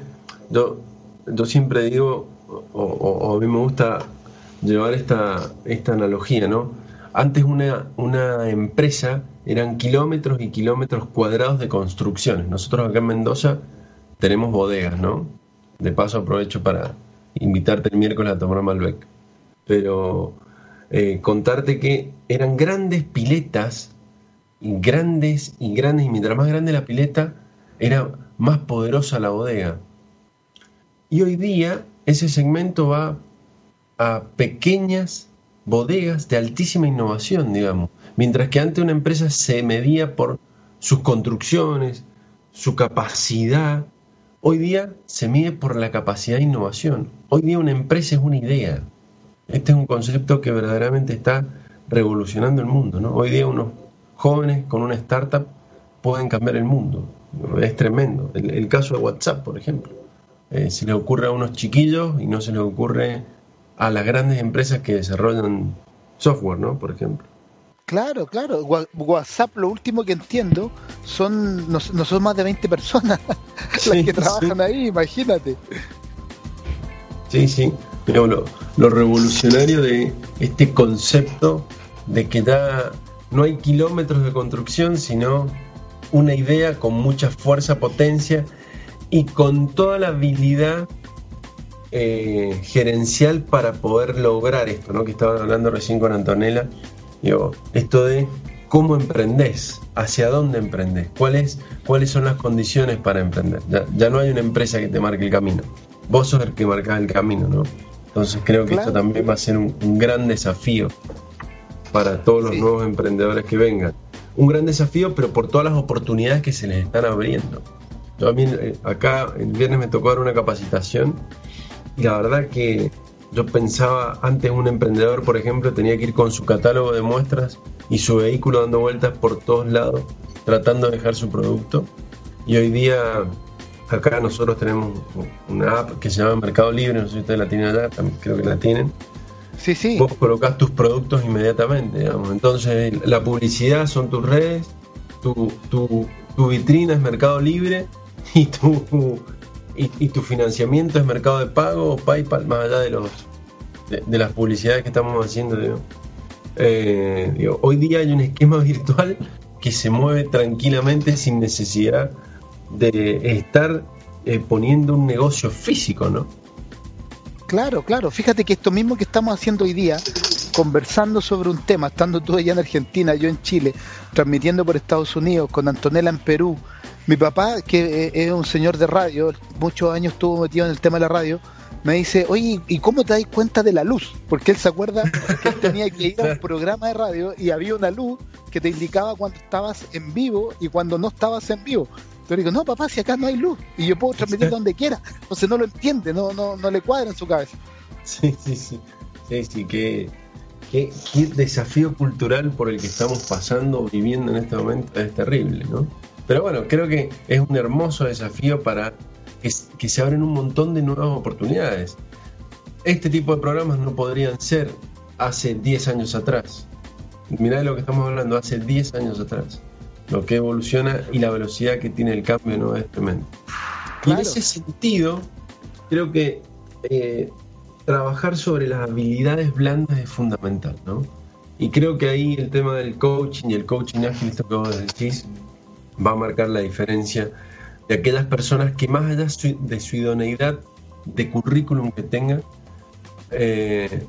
yo, yo siempre digo, o, a mí me gusta llevar esta, esta analogía, ¿no? Antes una, una empresa eran kilómetros y kilómetros cuadrados de construcciones. Nosotros acá en Mendoza tenemos bodegas, ¿no? De paso aprovecho para invitarte el miércoles a tomar Malbec. Pero eh, contarte que eran grandes piletas, grandes y grandes, y mientras más grande la pileta, era más poderosa la bodega. Y hoy día ese segmento va a pequeñas bodegas de altísima innovación, digamos. Mientras que antes una empresa se medía por sus construcciones, su capacidad, hoy día se mide por la capacidad de innovación. Hoy día una empresa es una idea. Este es un concepto que verdaderamente está revolucionando el mundo. ¿no? Hoy día unos jóvenes con una startup pueden cambiar el mundo. Es tremendo. El, caso de WhatsApp, por ejemplo. Eh, se le ocurre a unos chiquillos y no se le ocurre a las grandes empresas que desarrollan software, ¿no? Por ejemplo. Claro, claro. WhatsApp, lo último que entiendo, son no, son más de 20 personas las que trabajan ahí, imagínate. Sí, sí. Pero lo, revolucionario de este concepto de que da, no hay kilómetros de construcción, sino una idea con mucha fuerza, potencia y con toda la habilidad eh, gerencial para poder lograr esto, ¿no? Que estaban hablando recién con Antonella. Digo, esto de cómo emprendés, hacia dónde emprendés, cuáles, cuáles son las condiciones para emprender. Ya, ya no hay una empresa que te marque el camino. Vos sos el que marcás el camino, ¿no? Entonces creo que esto también va a ser un, gran desafío para todos los nuevos emprendedores que vengan. Un gran desafío, pero por todas las oportunidades que se les están abriendo. Yo también eh, acá el viernes me tocó dar una capacitación y la verdad que yo pensaba antes un emprendedor, por ejemplo, tenía que ir con su catálogo de muestras y su vehículo dando vueltas por todos lados, tratando de dejar su producto. Y hoy día Acá nosotros tenemos una app que se llama Mercado Libre, no sé si ustedes la tienen allá, también creo que la tienen. Sí, sí. Vos colocás tus productos inmediatamente, digamos. Entonces, la publicidad son tus redes, tu, tu, tu vitrina es Mercado Libre y tu, y, tu financiamiento es Mercado de Pago o PayPal, más allá de, los, de, las publicidades que estamos haciendo. Eh, hoy día hay un esquema virtual que se mueve tranquilamente sin necesidad de estar eh, poniendo un negocio físico, ¿no? Claro, claro. Fíjate que esto mismo que estamos haciendo hoy día, conversando sobre un tema, estando tú allá en Argentina, yo en Chile, transmitiendo por Estados Unidos, con Antonella en Perú. Mi papá, que eh, es un señor de radio, muchos años estuvo metido en el tema de la radio, me dice, oye, ¿y cómo te das cuenta de la luz? Porque él se acuerda que él tenía que ir a un programa de radio y había una luz que te indicaba cuando estabas en vivo y cuando no estabas en vivo. Entonces digo, no, papá, si acá no hay luz y yo puedo transmitir donde quiera. Entonces no lo entiende, no, no, no le cuadra en su cabeza. Sí, sí, sí. Sí, sí, qué, qué, qué desafío cultural por el que estamos pasando, viviendo en este momento, es terrible, ¿no? Pero bueno, creo que es un hermoso desafío para que, se abren un montón de nuevas oportunidades. Este tipo de programas no podrían ser hace 10 años atrás. Mirá de lo que estamos hablando, hace 10 años atrás. Lo que evoluciona y la velocidad que tiene el cambio no es tremendo. Y en ese sentido, creo que eh, trabajar sobre las habilidades blandas es fundamental, ¿no? Y creo que ahí el tema del coaching y el coaching ágil, esto que vos decís, va a marcar la diferencia de aquellas personas que más allá de su idoneidad de currículum que tengan, eh,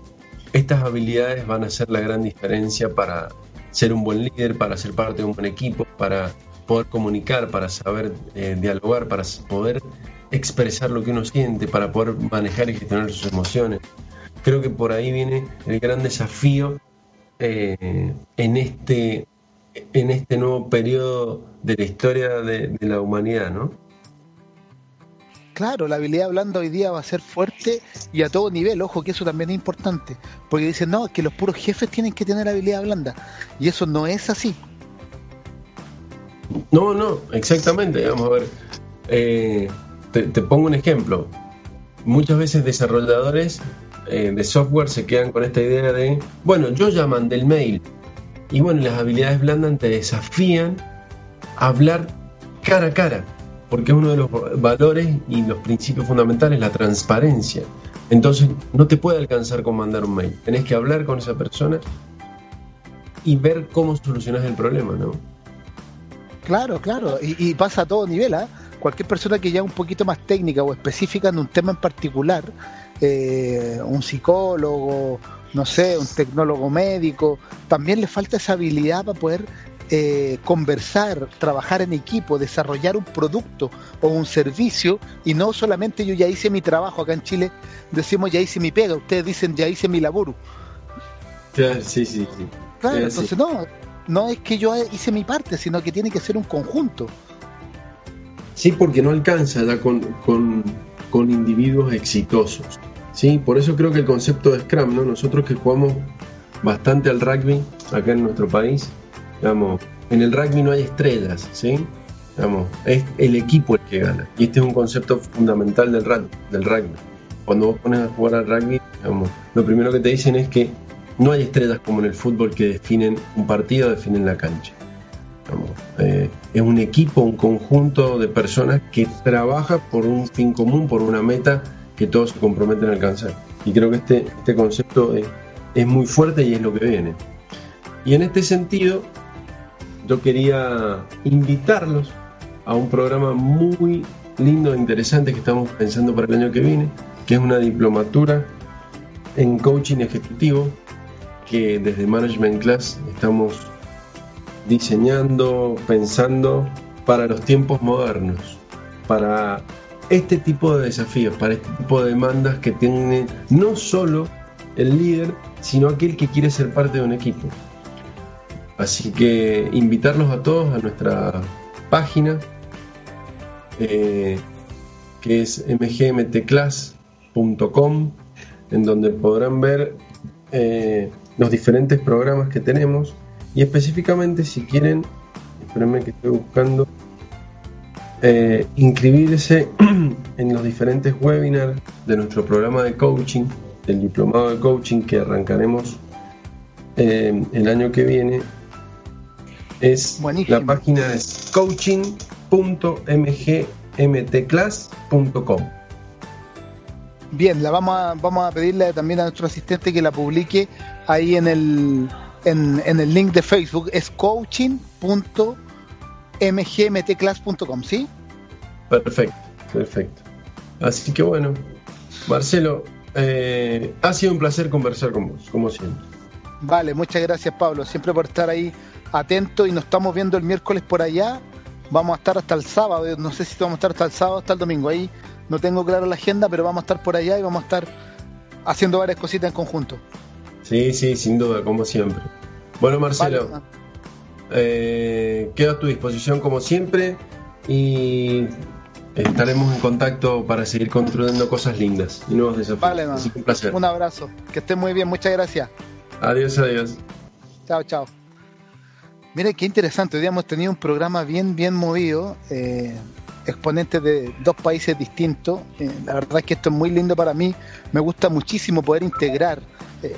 estas habilidades van a ser la gran diferencia para ser un buen líder, para ser parte de un buen equipo, para poder comunicar, para saber eh, dialogar, para poder expresar lo que uno siente, para poder manejar y gestionar sus emociones. Creo que por ahí viene el gran desafío eh, en este en este nuevo periodo de la historia de, la humanidad, ¿no? Claro, la habilidad blanda hoy día va a ser fuerte y a todo nivel, ojo que eso también es importante, porque dicen, no, que los puros jefes tienen que tener habilidad blanda, y eso no es así. No, no, exactamente, vamos a ver, eh, te, pongo un ejemplo, muchas veces desarrolladores eh, de software se quedan con esta idea de, bueno, yo ya mandé el mail, y bueno, las habilidades blandas te desafían a hablar cara a cara, porque es uno de los valores y los principios fundamentales, la transparencia. Entonces, no te puede alcanzar con mandar un mail. Tenés que hablar con esa persona y ver cómo solucionas el problema, ¿no? Claro, claro. Y, pasa a todo nivel, ¿ah? Cualquier persona que ya un poquito más técnica o específica en un tema en particular, eh, un psicólogo, no sé, un tecnólogo médico, también le falta esa habilidad para poder eh, conversar, trabajar en equipo, desarrollar un producto o un servicio y no solamente yo ya hice mi trabajo acá en Chile, decimos ya hice mi pega, ustedes dicen ya hice mi laburo. sí, sí, sí. Claro, entonces no, no es que yo hice mi parte, sino que tiene que ser un conjunto. Sí, porque no alcanza ya con, con individuos exitosos. ¿sí? Por eso creo que el concepto de Scrum, ¿no? nosotros que jugamos bastante al rugby acá en nuestro país, digamos, en el rugby no hay estrellas, ¿sí? Digamos, es el equipo el que gana. Y este es un concepto fundamental del. Del rugby. Cuando vos pones a jugar al rugby, digamos, lo primero que te dicen es que no hay estrellas como en el fútbol que definen un partido, definen la cancha. Eh, es un equipo, un conjunto de personas que trabaja por un fin común, por una meta que todos se comprometen a alcanzar. Y creo que este, este concepto es, muy fuerte y es lo que viene. Y en este sentido, yo quería invitarlos a un programa muy lindo e interesante que estamos pensando para el año que viene, que es una diplomatura en coaching ejecutivo que desde Management Class estamos diseñando, pensando para los tiempos modernos, para este tipo de desafíos, para este tipo de demandas que tiene no solo el líder, sino aquel que quiere ser parte de un equipo. Así que invitarlos a todos a nuestra página, eh, que es mgmtclass.com, en donde podrán ver eh, los diferentes programas que tenemos y específicamente si quieren, espérenme que estoy buscando eh, inscribirse en los diferentes webinars de nuestro programa de coaching, del diplomado de coaching que arrancaremos el año que viene. Es la página es coaching.mgmtclass.com. Bien, la vamos a, vamos a pedirle también a nuestro asistente que la publique ahí en el, en, en el link de Facebook. Es coaching.mgmtclass.com mgmtclass.com, ¿sí? Perfecto, perfecto. Así que bueno, Marcelo, eh, ha sido un placer conversar con vos, como siempre. Vale, muchas gracias Pablo, siempre por estar ahí atento y nos estamos viendo el miércoles por allá. Vamos a estar hasta el sábado, no sé si vamos a estar hasta el sábado, hasta el domingo. Ahí no tengo clara la agenda, pero vamos a estar por allá y vamos a estar haciendo varias cositas en conjunto. Sí, sí, sin duda, como siempre. Bueno, Marcelo, eh, quedo a tu disposición como siempre y estaremos en contacto para seguir construyendo cosas lindas y nuevos desafíos. Vale, un placer. Un abrazo, que estés muy bien, muchas gracias. Adiós, adiós. Chao, chao. Mire qué interesante, hoy hemos tenido un programa bien, bien movido. Eh, exponentes de dos países distintos. Eh, la verdad es que esto es muy lindo para mí. Me gusta muchísimo poder integrar. Eh,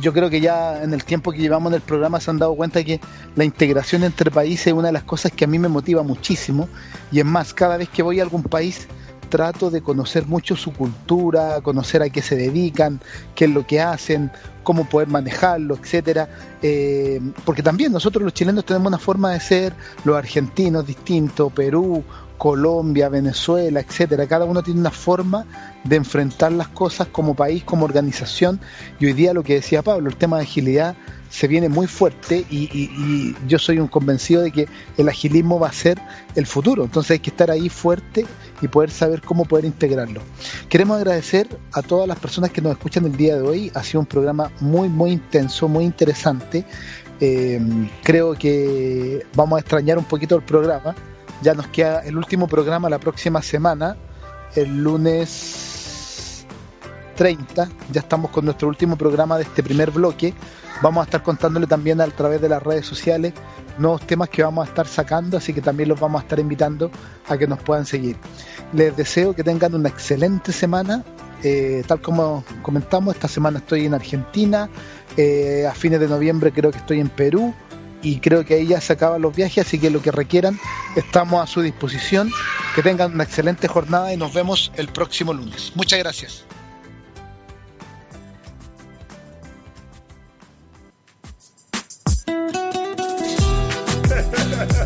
yo creo que ya en el tiempo que llevamos en el programa se han dado cuenta que la integración entre países es una de las cosas que a mí me motiva muchísimo. Y es más, cada vez que voy a algún país trato de conocer mucho su cultura, conocer a qué se dedican, qué es lo que hacen, cómo poder manejarlo, etcétera. Eh, porque también nosotros los chilenos tenemos una forma de ser, los argentinos distintos, Perú, Colombia, Venezuela, etcétera. Cada uno tiene una forma de enfrentar las cosas como país, como organización. Y hoy día lo que decía Pablo, el tema de agilidad se viene muy fuerte y, yo soy un convencido de que el agilismo va a ser el futuro. Entonces hay que estar ahí fuerte y poder saber cómo poder integrarlo. Queremos agradecer a todas las personas que nos escuchan el día de hoy. Ha sido un programa muy, muy intenso, muy interesante. Eh, creo que vamos a extrañar un poquito el programa ya nos queda el último programa la próxima semana, el lunes 30. Ya estamos con nuestro último programa de este primer bloque. Vamos a estar contándole también a través de las redes sociales nuevos temas que vamos a estar sacando, así que también los vamos a estar invitando a que nos puedan seguir. Les deseo que tengan una excelente semana. Eh, tal como comentamos, esta semana estoy en Argentina, eh, a fines de noviembre creo que estoy en Perú y creo que ahí ya se acaban los viajes, así que lo que requieran estamos a su disposición. Que tengan una excelente jornada y nos vemos el próximo lunes. Muchas gracias.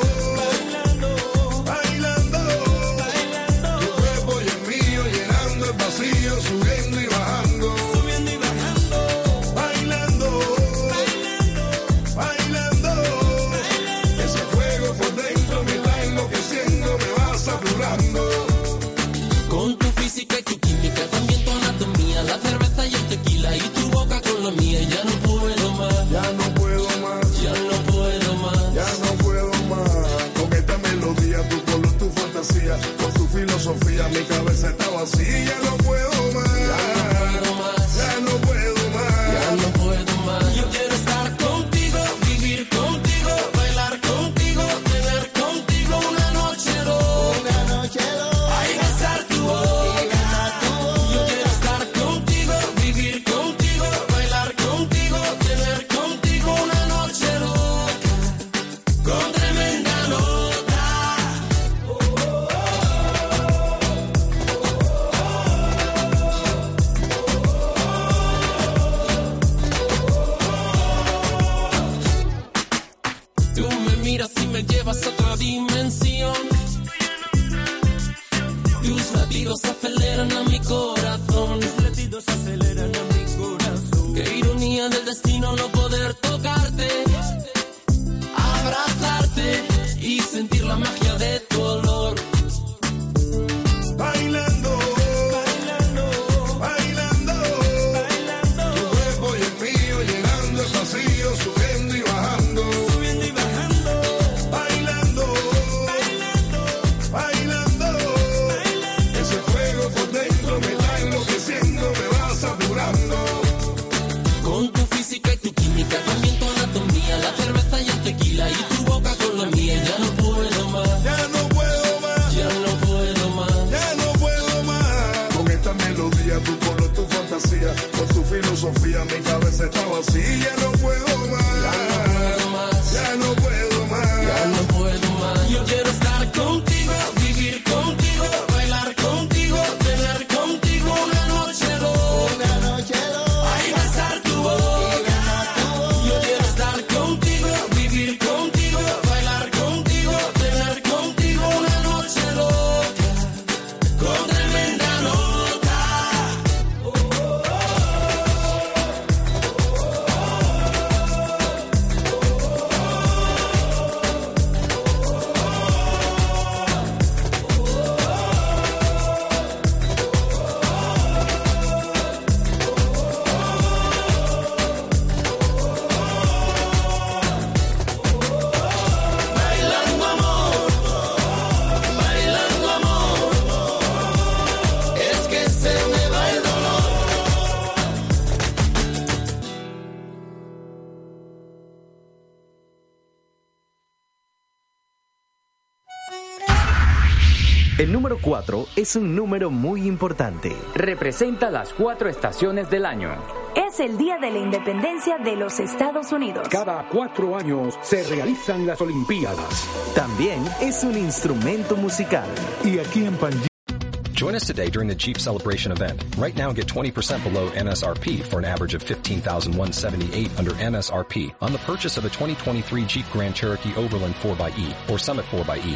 melodía, tu color, tu fantasía, con tu filosofía mi cabeza está vacía. Ya no puedo más, ya no puedo más, ya no puedo más. Ya no puedo más. Yo quiero estar contigo, vivir contigo. Es un número muy importante. Representa las cuatro estaciones del año. Es el Día de la Independencia de los Estados Unidos. Cada cuatro años se realizan las Olimpiadas. También es un instrumento musical. Y aquí en Pangea Join us today during the Jeep Celebration event. Right now, get 20% below MSRP for an average of 15178 under MSRP on the purchase of a 2023 Jeep Grand Cherokee Overland 4xE or Summit 4xE.